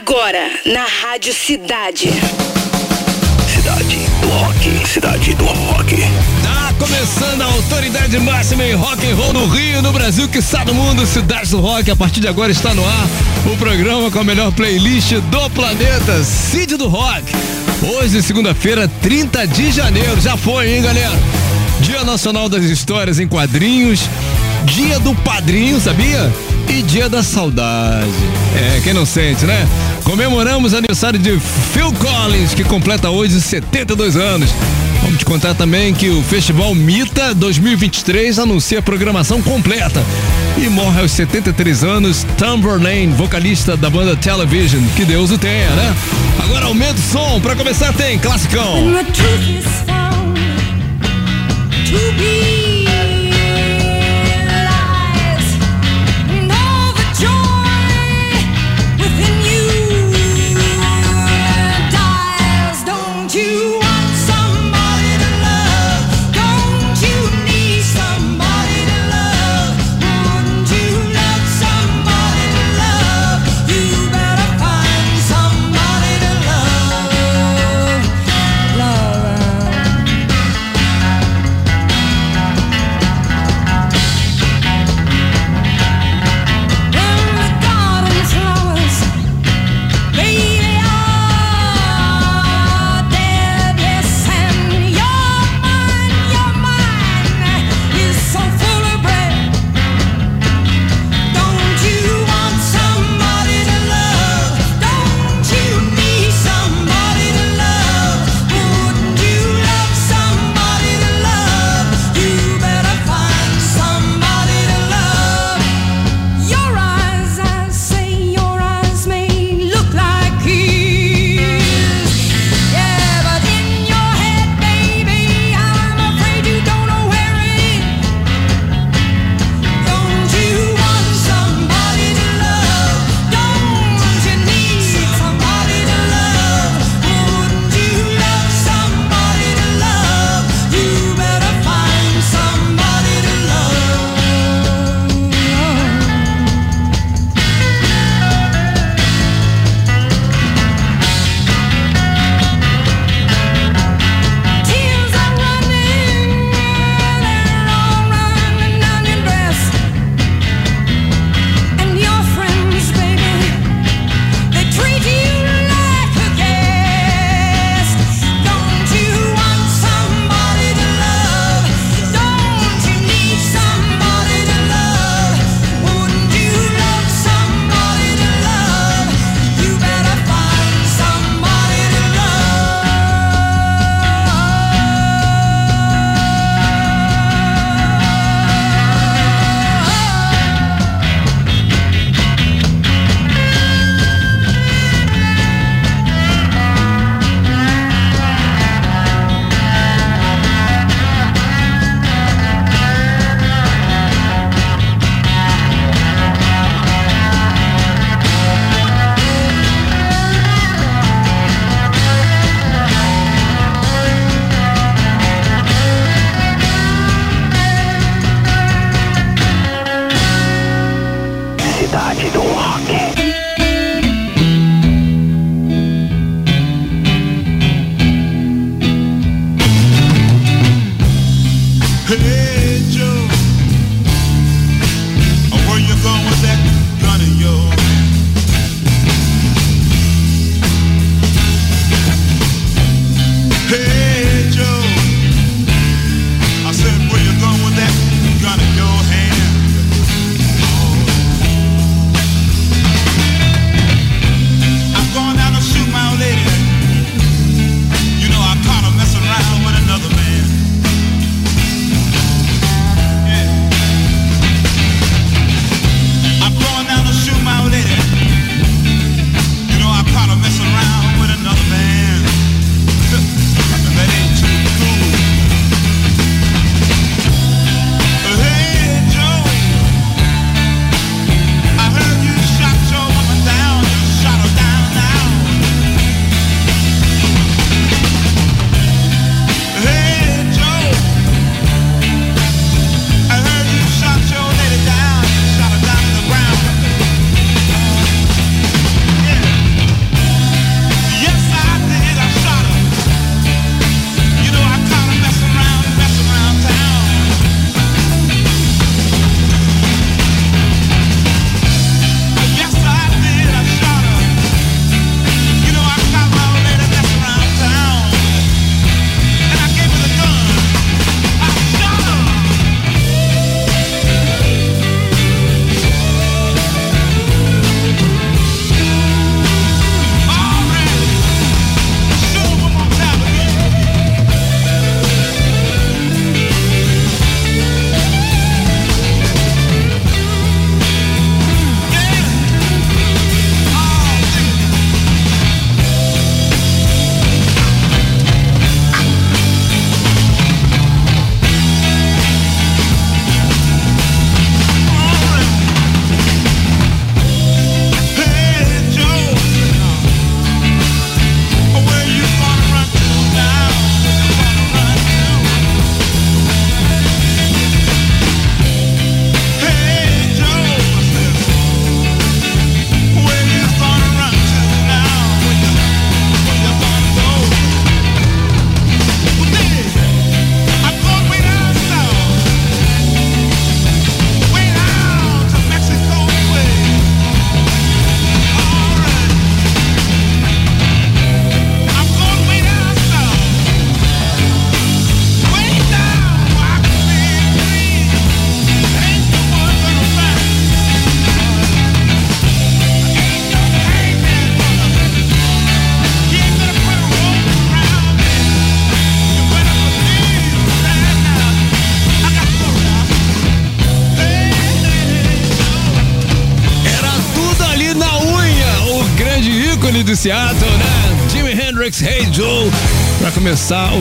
Agora, na Rádio Cidade. Cidade do Rock. Cidade do Rock. Tá começando a autoridade máxima em rock and roll no Rio, no Brasil, que está no mundo, Cidade do Rock. A partir de agora está no ar o programa com a melhor playlist do planeta, Cid do Rock. Hoje, segunda-feira, 30 de janeiro. Já foi, hein, galera? Dia Nacional das Histórias em Quadrinhos. Dia do Padrinho, sabia? E Dia da Saudade. É, quem não sente, né? Comemoramos aniversário de Phil Collins, que completa hoje 72 anos. Vamos te contar também que o Festival Mita 2023 anuncia a programação completa. E morre aos 73 anos Tom Verlaine, vocalista da banda Television. Que Deus o tenha, né? Agora aumenta o som. Pra começar tem classicão.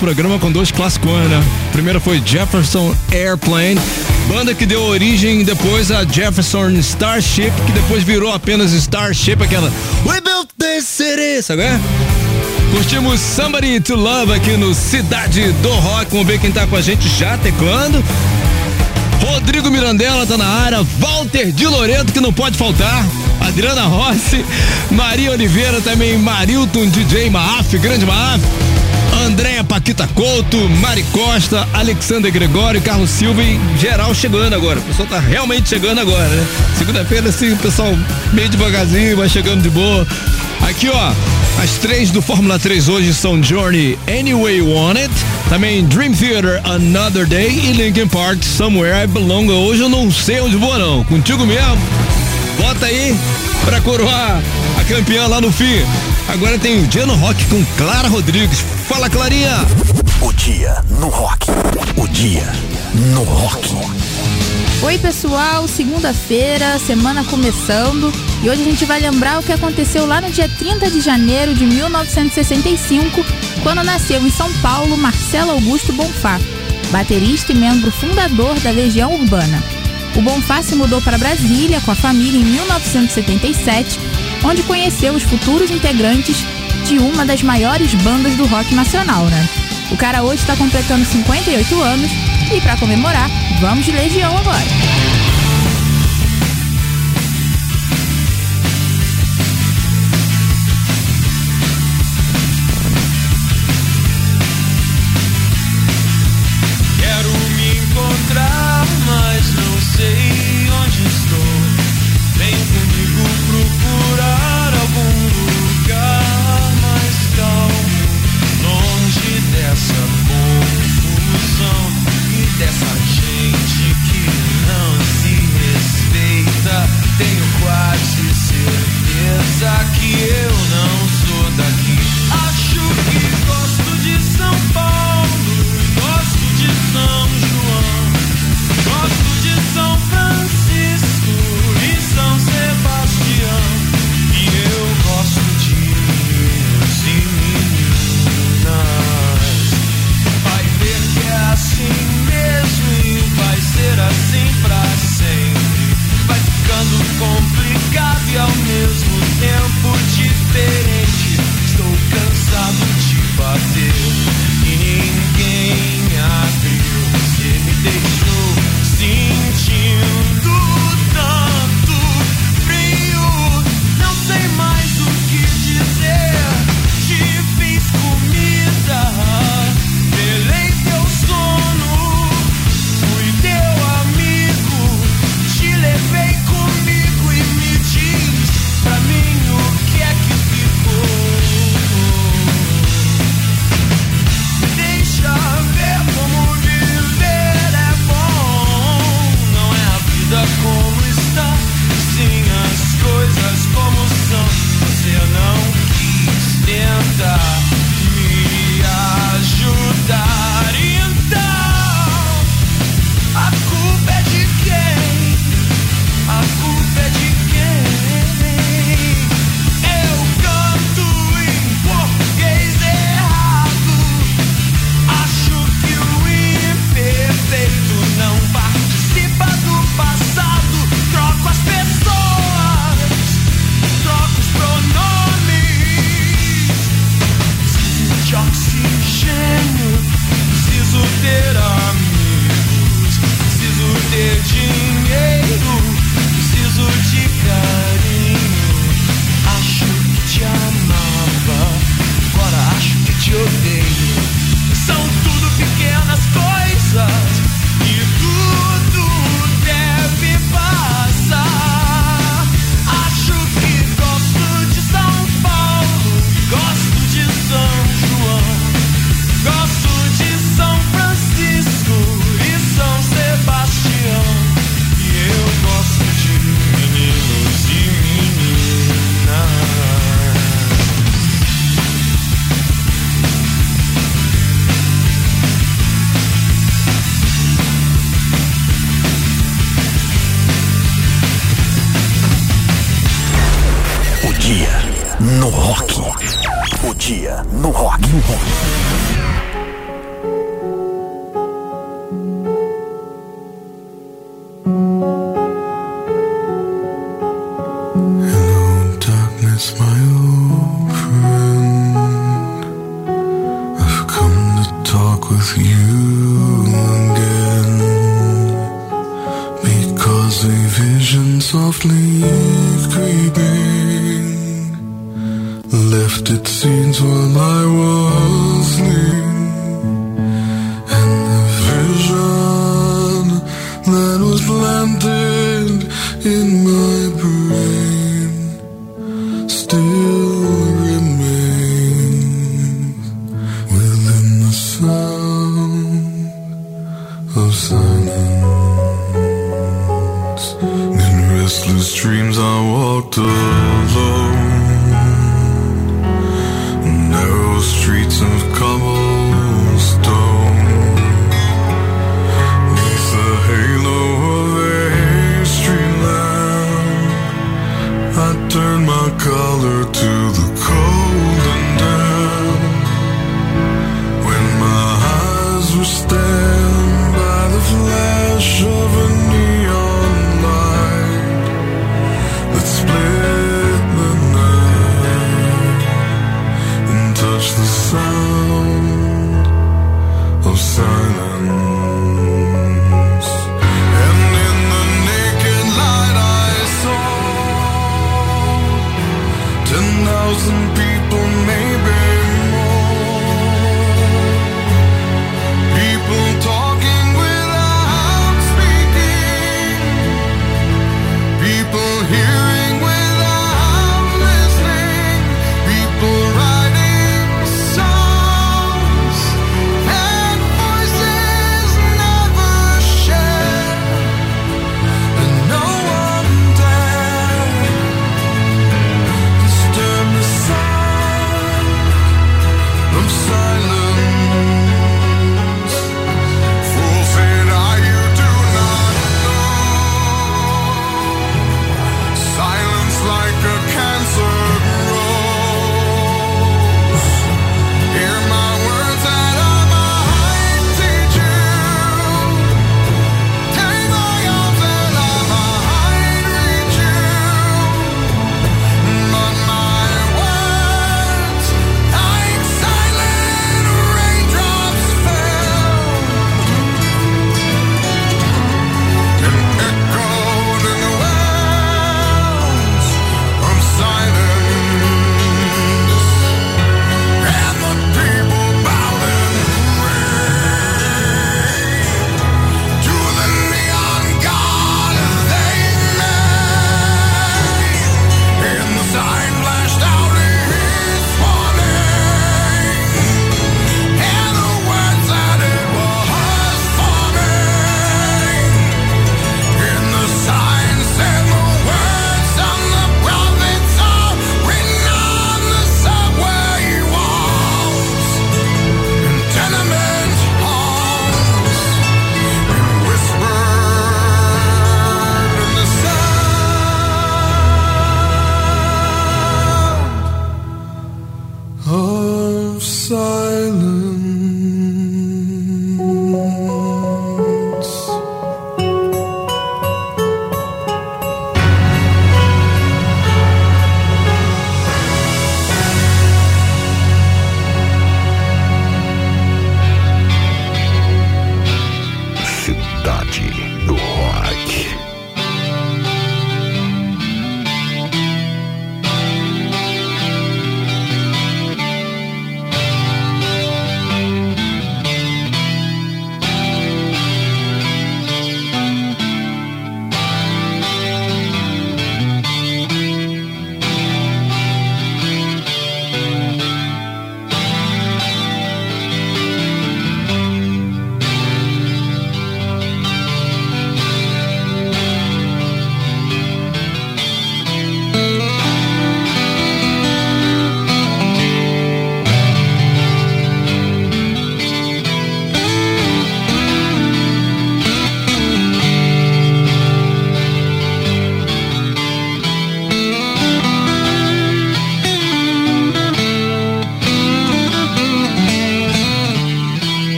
Programa com dois clássicos, né? Primeiro foi Jefferson Airplane, banda que deu origem depois a Jefferson Starship, que depois virou apenas Starship, aquela We Built This City, sabe? Curtimos Somebody to Love aqui no Cidade do Rock. Vamos ver quem tá com a gente já teclando. Rodrigo Mirandela tá na área, Walter de Loreto que não pode faltar, Adriana Rossi, Maria Oliveira também, Marilton DJ Maaf, grande Maaf, Andréia Paquita Couto, Mari Costa, Alexander Gregório, Carlos Silva e geral chegando agora. O pessoal tá realmente chegando agora, né? Segunda-feira, assim, o pessoal meio devagarzinho, vai chegando de boa. Aqui, ó, as três do Fórmula 3 hoje são Journey Anyway You Want It, também Dream Theater Another Day e Linkin Park Somewhere I Belong. Hoje eu não sei onde vou, não. Contigo mesmo. Bota aí pra coroar a campeã lá no fim. Agora tem o Dia no Rock com Clara Rodrigues. Fala, Clarinha! O dia no rock. O dia no rock. Oi, pessoal, segunda-feira, semana começando e hoje a gente vai lembrar o que aconteceu lá no dia 30 de janeiro de 1965, quando nasceu em São Paulo Marcelo Augusto Bonfá, baterista e membro fundador da Legião Urbana. O Bonfá se mudou para Brasília com a família em 1977, onde conheceu os futuros integrantes de uma das maiores bandas do rock nacional, né? O cara hoje está completando 58 anos e para comemorar, vamos de Legião agora.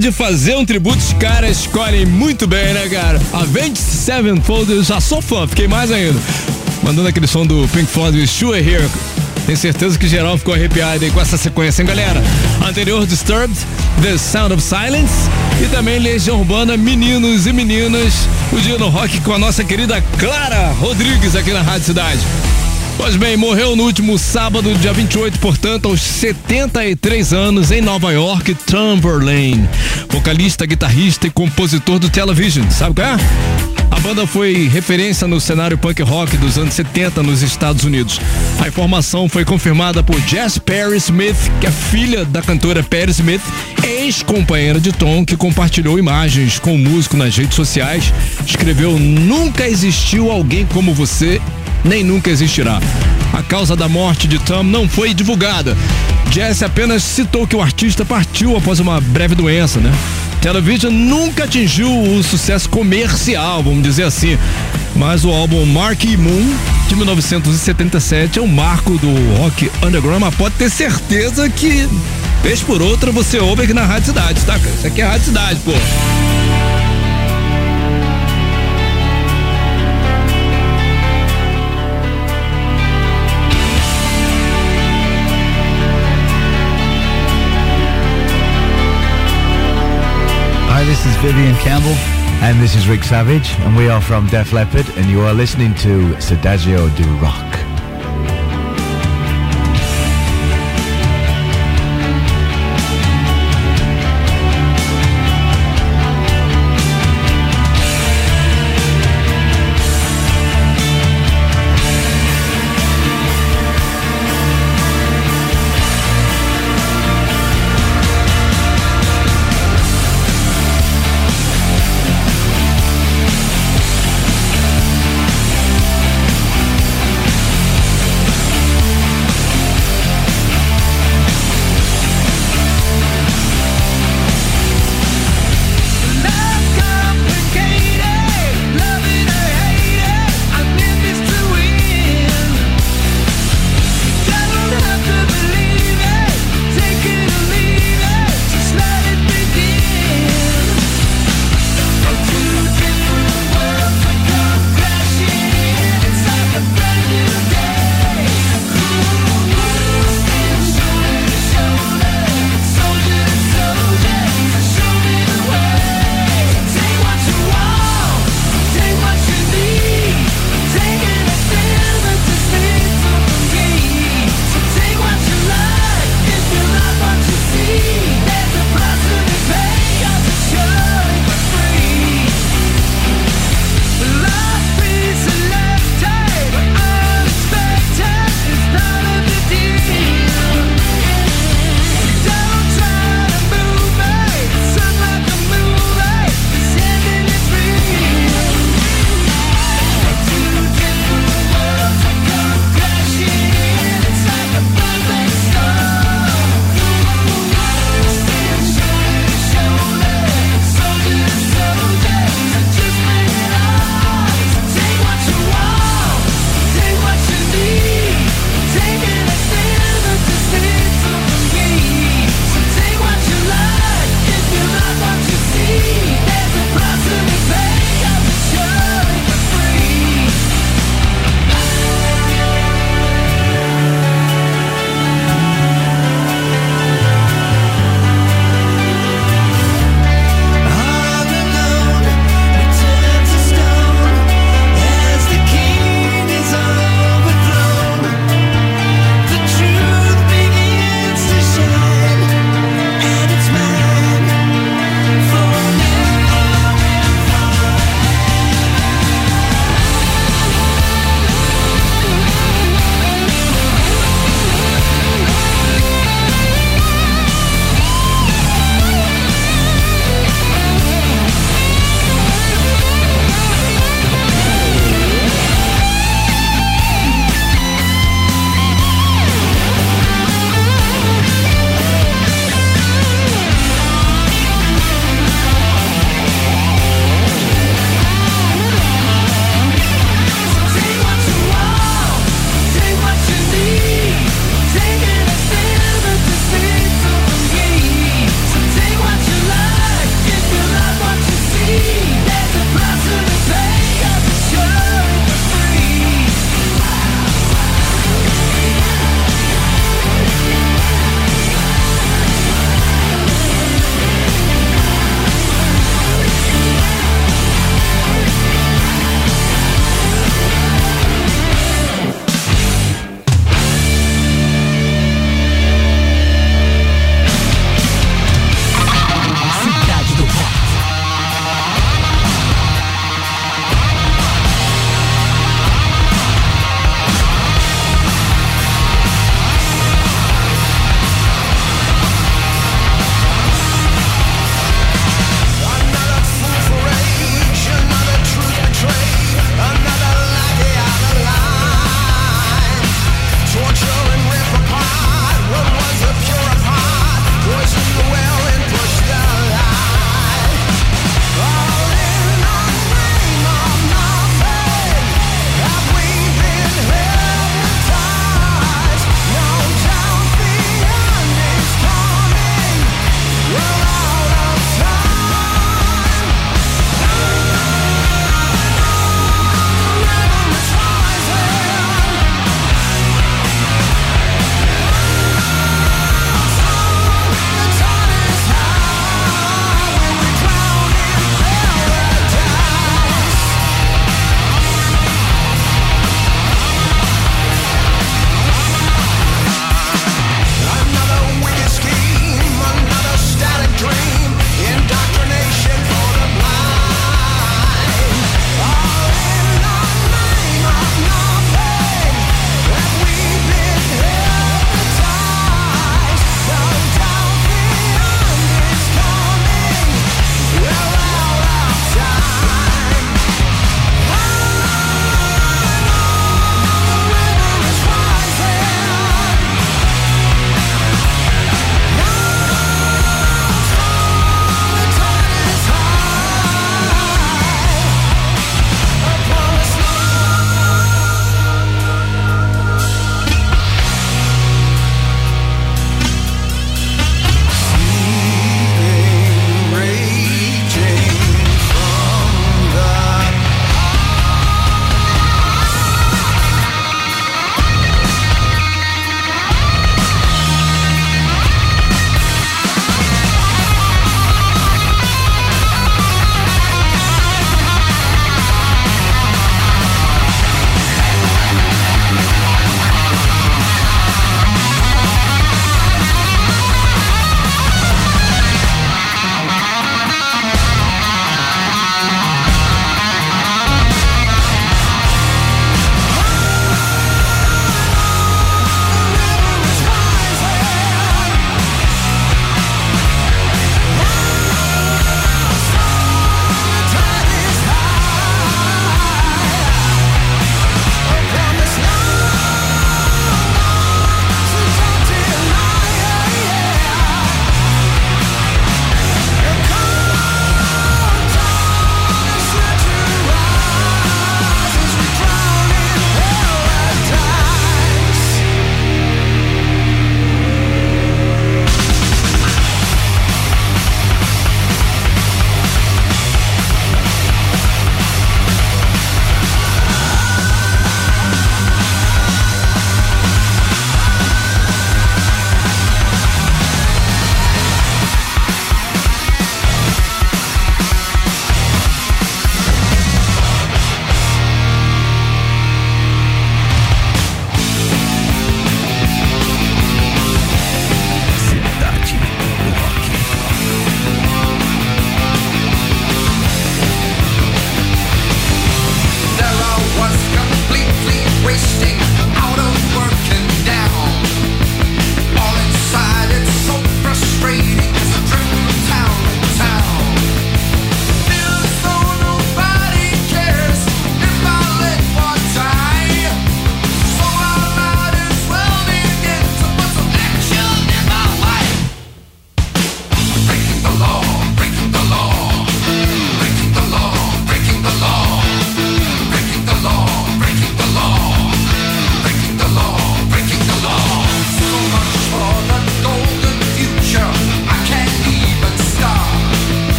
De fazer um tributo, os caras escolhem muito bem, né, cara? Avenged Sevenfold, eu já sou fã, fiquei mais ainda. Mandando aquele som do Pink Floyd, Sure Here. Tenho certeza que geral ficou arrepiado aí com essa sequência, hein, galera? Anterior, Disturbed, The Sound of Silence e também Legião Urbana, Meninos e Meninas. O dia no rock com a nossa querida Clara Rodrigues aqui na Rádio Cidade. Pois bem, morreu no último sábado, dia 28, portanto, aos 73 anos, em Nova York, Tom Verlaine. Vocalista, guitarrista e compositor do Television. Sabe qual é? A banda foi referência no cenário punk rock dos anos 70 nos Estados Unidos. A informação foi confirmada por Jess Perry Smith, que é filha da cantora Perry Smith, ex-companheira de Tom, que compartilhou imagens com o músico nas redes sociais. Escreveu: Nunca existiu alguém como você nem nunca existirá. A causa da morte de Tom não foi divulgada. Jesse apenas citou que o artista partiu após uma breve doença, né? Television nunca atingiu o sucesso comercial, vamos dizer assim. Mas o álbum Marquee Moon, de 1977, é um marco do rock underground, mas pode ter certeza que, vez por outra, você ouve aqui na Rádio Cidade, tá? Isso aqui é Rádio Cidade, pô. This is Vivian Campbell. And this is Rick Savage. And we are from Def Leppard. And you are listening to Sedagio do Rock.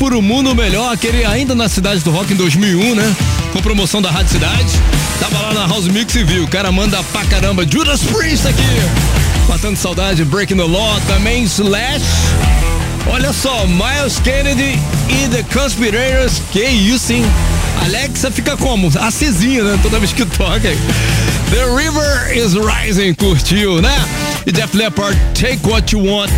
Por o Mundo Melhor, aquele ainda na Cidade do Rock em 2001, né? Com promoção da Rádio Cidade. Tava lá na House Mix e viu. O cara manda pra caramba. Judas Priest aqui. Matando saudade. Breaking the Law. Também Slash. Olha só, Miles Kennedy e The Conspirators. Que isso, hein? Alexa fica como? Acesinha, né? Toda vez que toca. The River is Rising, curtiu, né? E Def Leppard, Take What You Want,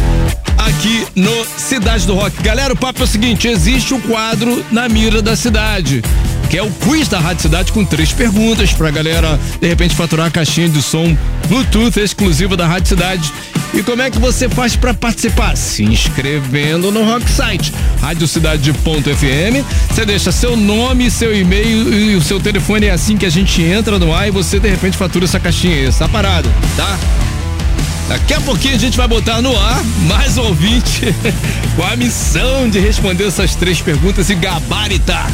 aqui no Cidade do Rock. Galera, o papo é o seguinte: existe o quadro na mira da cidade. Que é o quiz da Rádio Cidade com três perguntas pra galera, de repente, faturar a caixinha de som Bluetooth exclusiva da Rádio Cidade. E como é que você faz para participar? Se inscrevendo no Rock Site, radiocidade.fm. Você deixa seu nome, seu e-mail e o seu telefone é assim que a gente entra no ar e você de repente fatura essa caixinha, essa parada, tá? Daqui a pouquinho a gente vai botar no ar mais um ouvinte com a missão de responder essas três perguntas e gabaritar.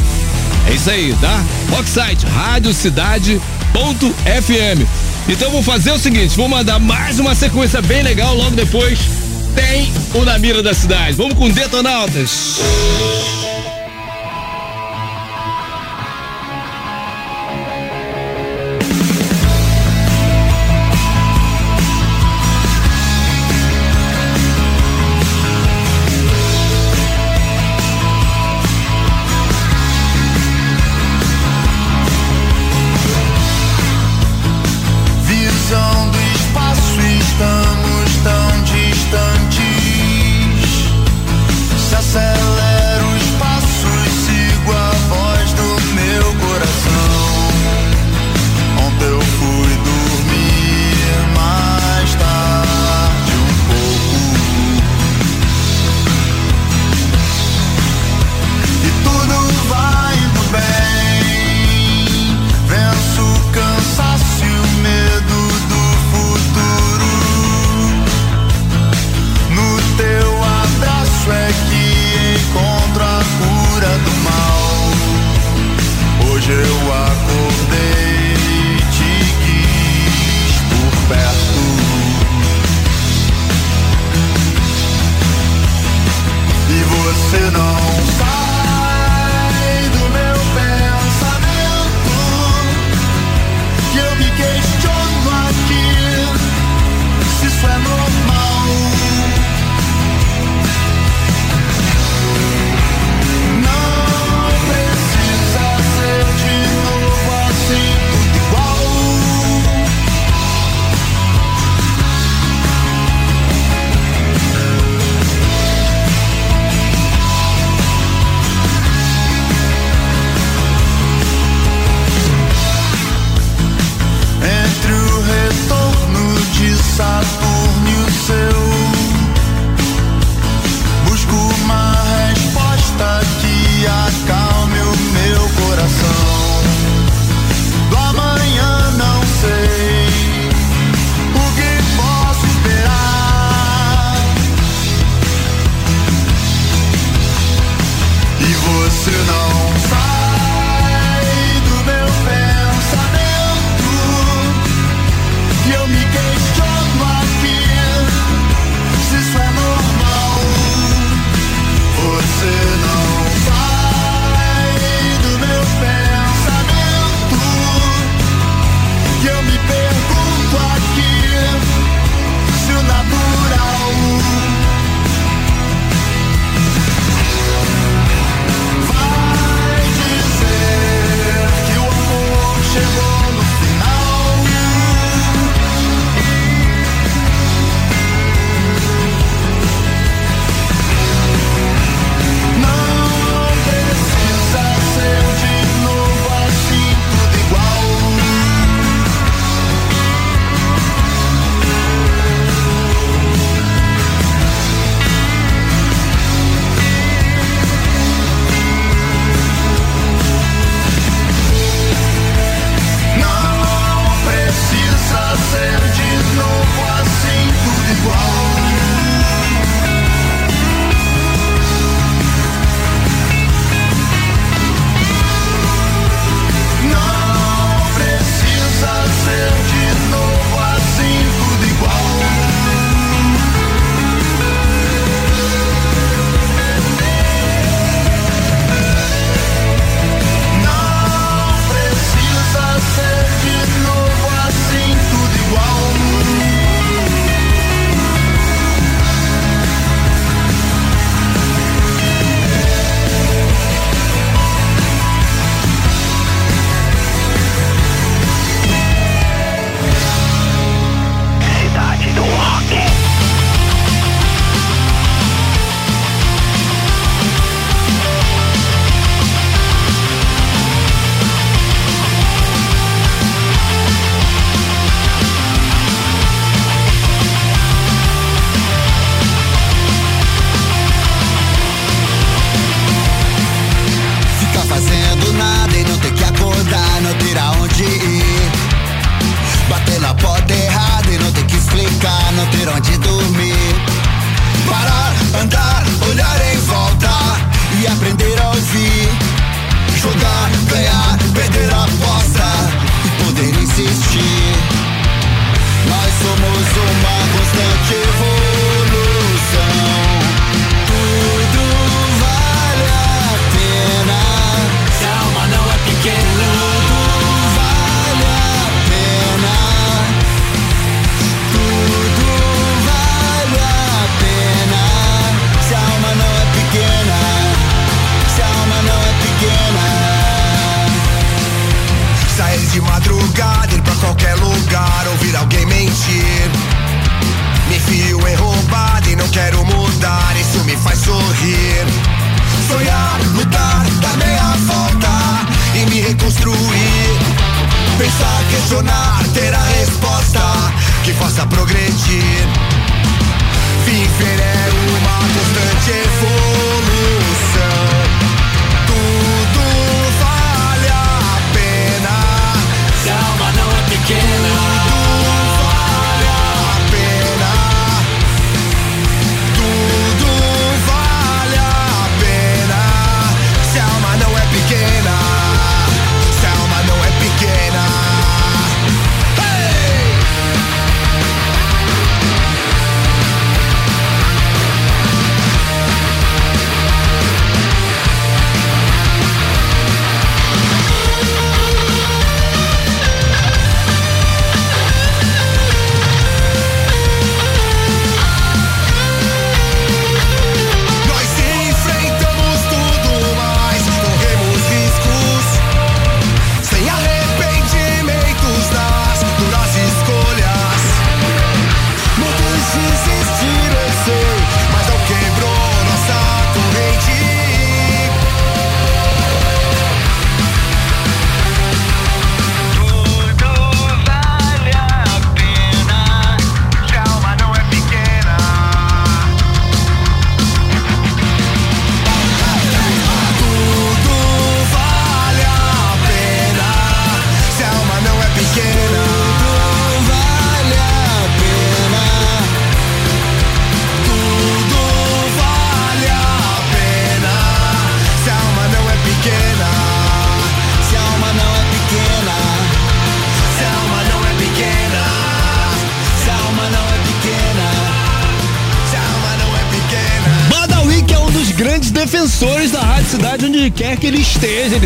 É isso aí, tá? Rocksite, radiocidade.fm. Então vou fazer o seguinte, vou mandar mais uma sequência bem legal logo depois. Tem o Na Mira da Cidade. Vamos com Detonautas. Visão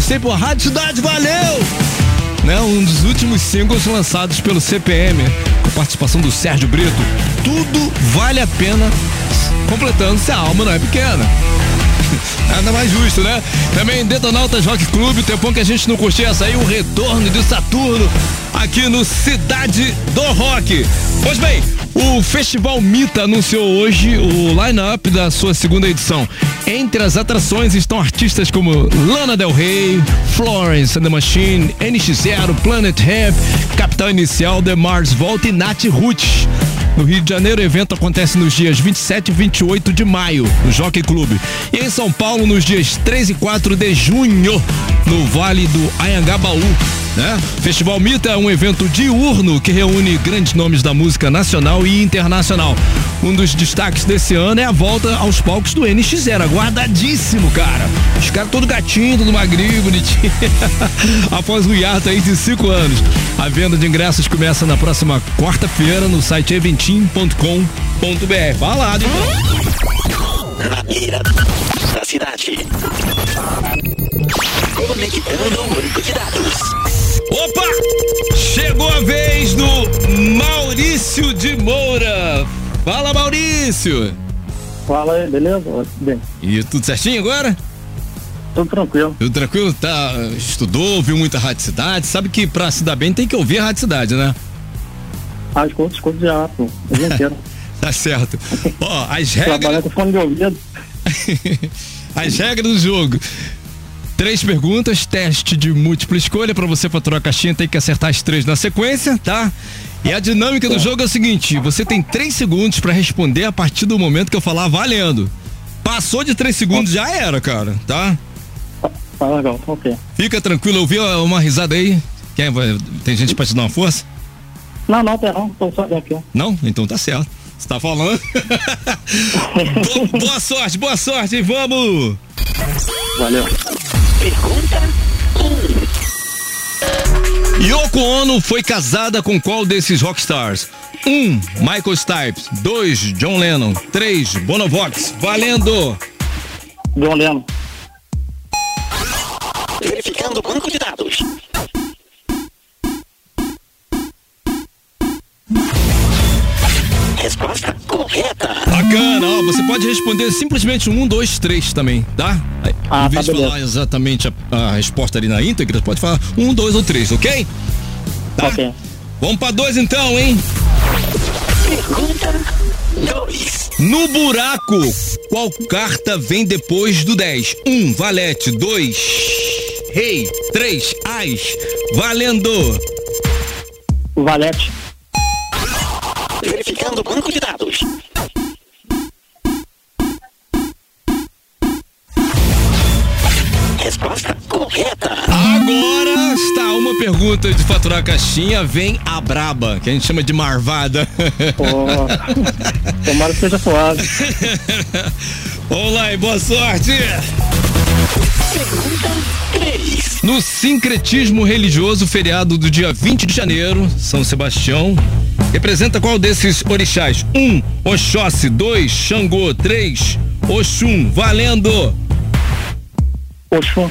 sempre, "Pô, Rádio Cidade, valeu! Né, um dos últimos singles lançados pelo CPM, com participação do Sérgio Brito. Tudo vale a pena, completando se a alma não é pequena. Nada mais justo, né? Também Detonautas Rock Clube, o tempão que a gente não curtia aí, o retorno de Saturno aqui no Cidade do Rock. Pois bem, o Festival Mita anunciou hoje o line-up da sua segunda edição. Entre as atrações estão artistas como Lana Del Rey, Florence and the Machine, NX0, Planet Hemp, Capital Inicial, The Mars Volta e Nath Roots. No Rio de Janeiro, o evento acontece nos dias 27 e 28 de maio, no Jockey Clube. E em São Paulo, nos dias 3 e 4 de junho, no Vale do Anhangabaú. Né? Festival Mita é um evento diurno que reúne grandes nomes da música nacional e internacional. Um dos destaques desse ano é a volta aos palcos do NX0, aguardadíssimo, cara. Os caras todo gatinho, todo magrinho, bonitinho. Após um hiato aí de cinco anos. A venda de ingressos começa na próxima quarta-feira no site eventim.com.br. Falado, então. Na mira da cidade. Conectando o banco de dados. Opa! Chegou a vez do Maurício de Moura. Fala, Maurício. Fala aí, beleza? Bem, E tudo certinho agora? tudo tranquilo. Tudo tranquilo? Tá, estudou, ouviu muita Rádio Cidade? Sabe que pra se dar bem tem que ouvir a Rádio Cidade, né? Ah, escuto, escuto já, pô. O dia inteiro. Tá certo. Ó, as regras, com fone de ouvido. as regras do jogo. Três perguntas, teste de múltipla escolha. Pra você faturar a caixinha, tem que acertar as três na sequência, tá? E a dinâmica do jogo é o seguinte: você tem três segundos pra responder a partir do momento que eu falar valendo. Passou de três segundos, já era, cara, tá? Tá legal, tá ok. Fica tranquilo, ouviu uma risada aí? Quem vai- tem gente pra te dar uma força? Não, não, não, tô só aqui. Não? Então tá certo. Você tá falando? Bo- boa sorte, boa sorte, vamos! Valeu. Pergunta Yoko Ono foi casada com qual desses rockstars? 1. Um, Michael Stipe. 2. John Lennon. 3. Bonovox. Valendo! John Lennon. verificando o banco de dados. Correta. Bacana, ó, você pode responder simplesmente um, dois, três também, tá? Ah, em vez tá, de falar exatamente a, a resposta ali na íntegra, pode falar um, dois ou três, ok? Tá? Ok. Vamos pra dois então, hein? Pergunta 2. No buraco, qual carta vem depois do 10? 1. Um, valete. 2. Rei. 3. As. Valendo. Valete. Verificando o banco de dados. Resposta correta. Agora está uma pergunta de faturar a caixinha. Vem a braba, que a gente chama de marvada. Pô, tomara que seja suave. Vamos lá e boa sorte. No sincretismo religioso, feriado do dia 20 de janeiro, São Sebastião, representa qual desses orixás? 1. Um, Oxóssi. 2. Xangô. 3. Oxum. Valendo. Oxum.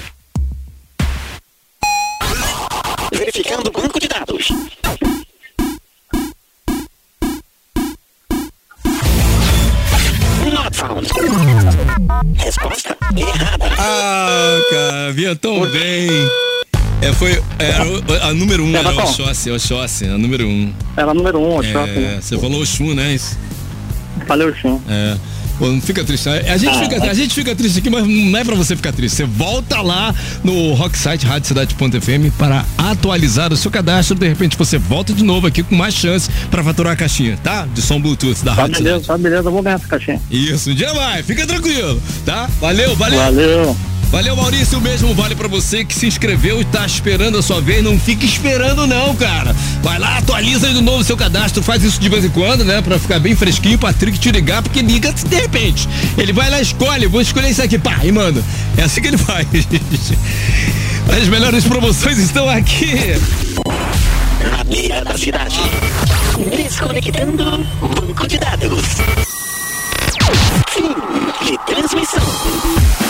Verificando o banco de dados. Not found. Resposta errada. Ah, cara, vinha tão bem. É, foi. Era o- a número 1, um, Era era? Oxóssi, Oxóssi, a número 1. Um. Era número um, Oxum. É, você falou Oxum, né? Isso. Falei Oxum. É. Pô, não fica triste. né? A gente, fica, a gente fica triste aqui, mas não é pra você ficar triste. Você volta lá no Rocksite Rádio Cidade.fm para atualizar o seu cadastro. De repente você volta de novo aqui com mais chance pra faturar a caixinha, tá? De som Bluetooth da Tá Rádio beleza, tá beleza, eu vou ganhar essa caixinha. Isso, um dia vai, fica tranquilo, tá? Valeu, valeu. Valeu. Valeu, Maurício. O mesmo vale pra você que se inscreveu e tá esperando a sua vez. Não fique esperando, não, cara. Vai lá, atualiza de novo seu cadastro. Faz isso de vez em quando, né? Pra ficar bem fresquinho. Patrick te ligar, porque liga de repente. Ele vai lá, escolhe. Vou escolher isso aqui, pá, e manda. É assim que ele faz. As melhores promoções estão aqui. Na beira da cidade. Desconectando banco de dados. Fim de transmissão.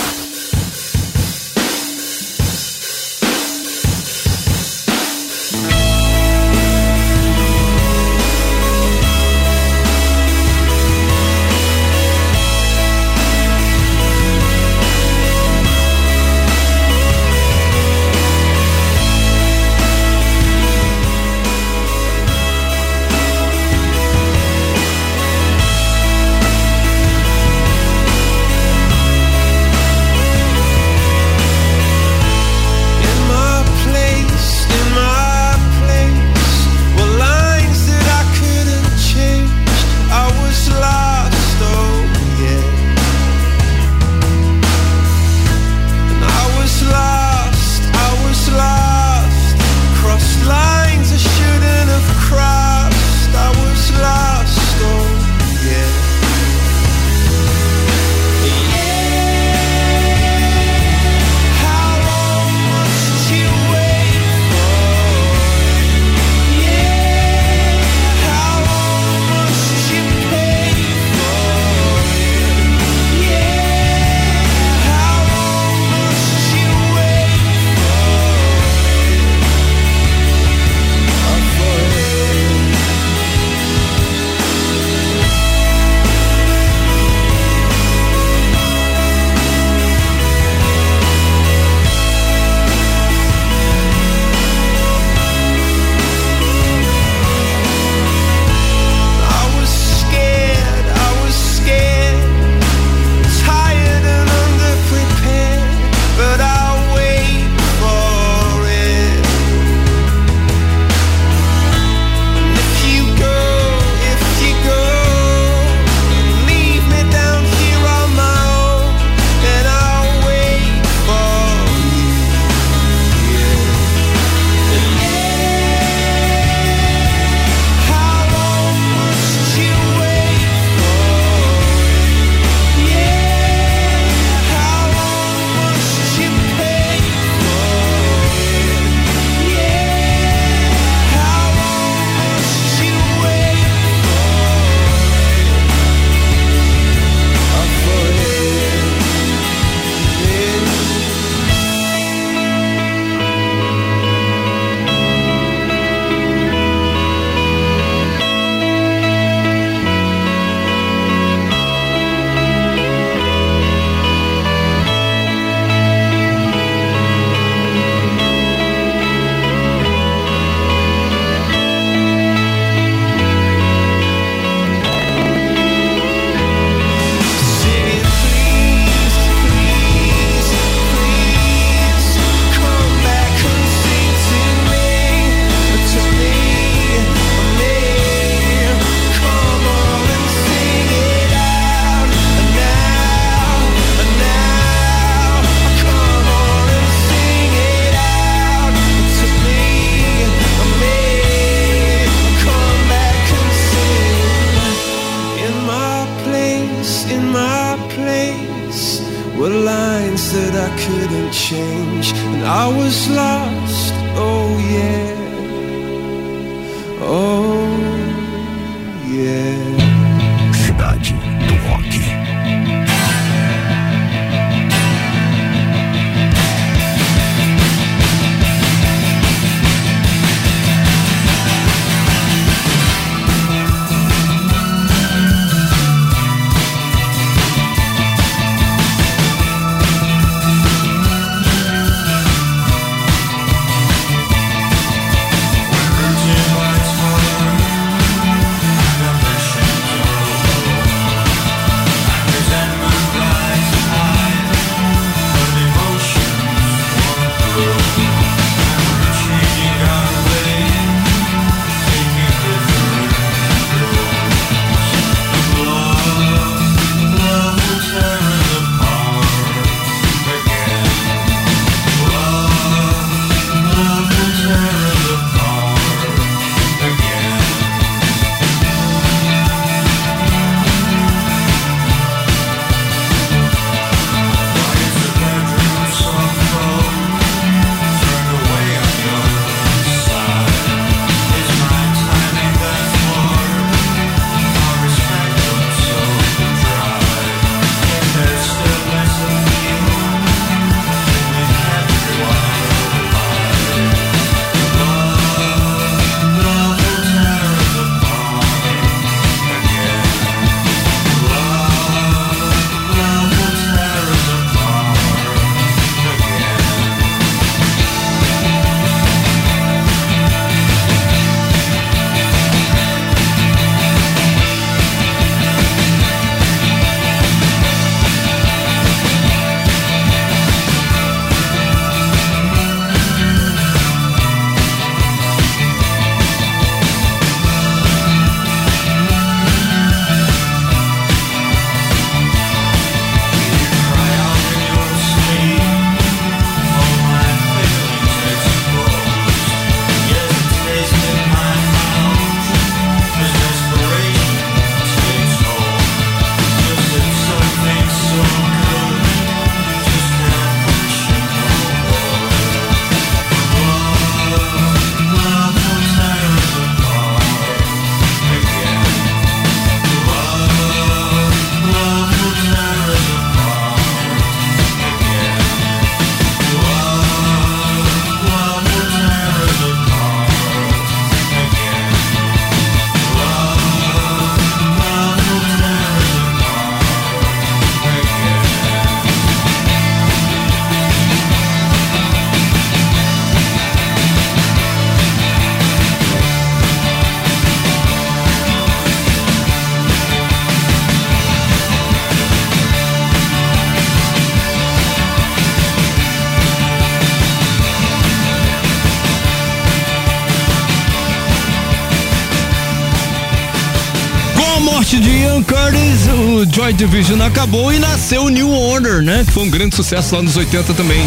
De Ian Curtis, o Joy Division acabou e nasceu o New Order, né? Foi um grande sucesso lá nos 80 também.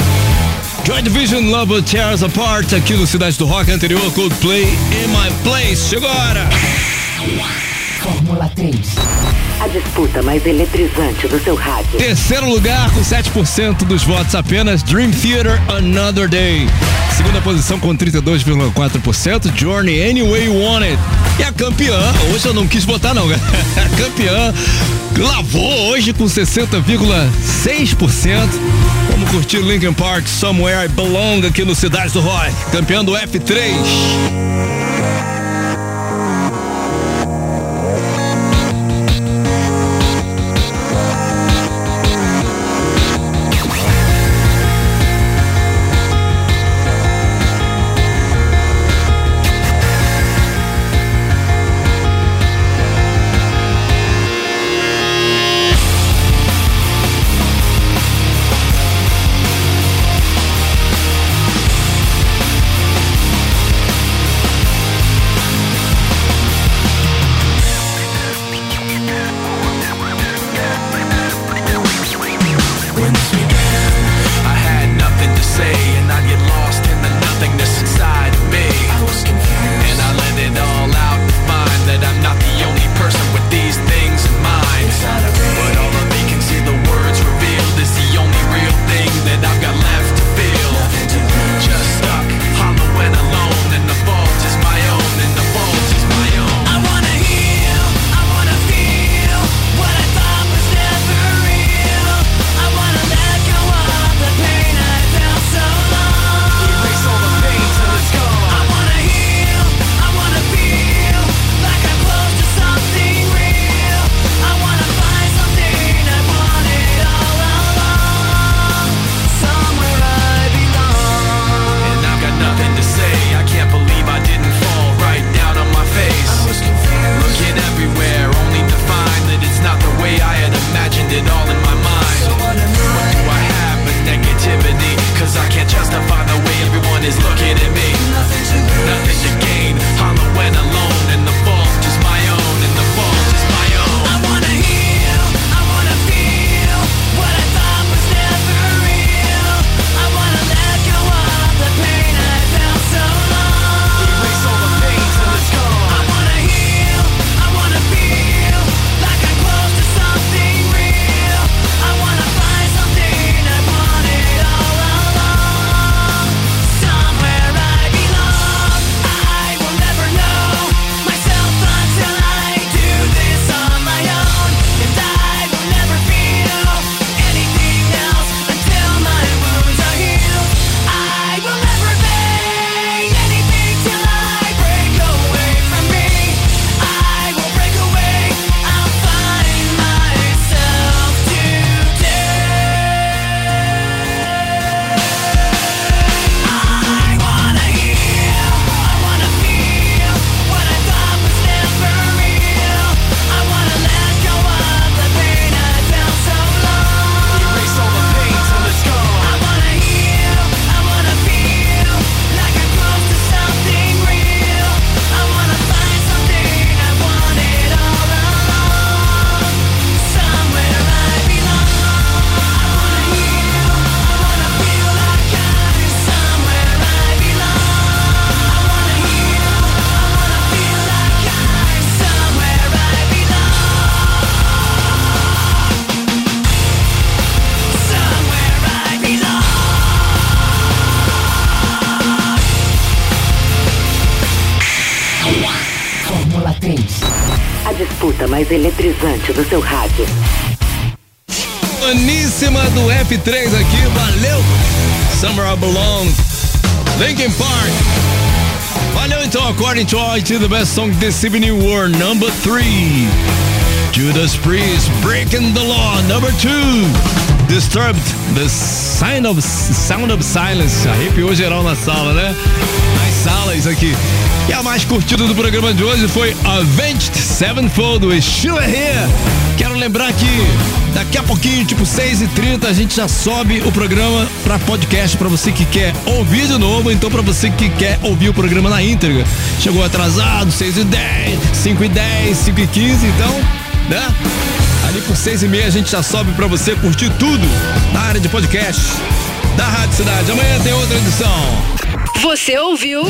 Joy Division Love Will Tear Us Apart, aqui no Cidade do Rock anterior, Coldplay, In My Place. Chegou a hora! Fórmula 3. A disputa mais eletrizante do seu rádio. Terceiro lugar com 7% dos votos apenas, Dream Theater Another Day. Segunda posição com 32,4%, Journey Anyway You Want It. E a campeã, hoje eu não quis botar não, a campeã lavou hoje com 60,6%. Vamos curtir Linkin Park Somewhere I Belong aqui no Cidade do Rock. Campeã do F3. Eletrizante do seu rádio. Aníssima do F3 aqui, valeu! Summer I Belong, Linkin Park. Valeu então, according to IT, the best song this evening were number three. Judas Priest, Breaking the Law, number two. Disturbed, The Sign of, Sound of Silence. Arrepiou geral na sala, né? Nas salas aqui. E a mais curtida do programa de hoje foi Avenged Sevenfold, with Still Here. Quero lembrar que daqui a pouquinho, tipo 6h30, a gente já sobe o programa para podcast para você que quer ouvir de novo, então para você que quer ouvir o programa na íntegra. Chegou atrasado, 6h10, 5h10, 5h15, então, né? Ali por 6h30 a gente já sobe para você curtir tudo na área de podcast da Rádio Cidade. Amanhã tem outra edição. Você ouviu?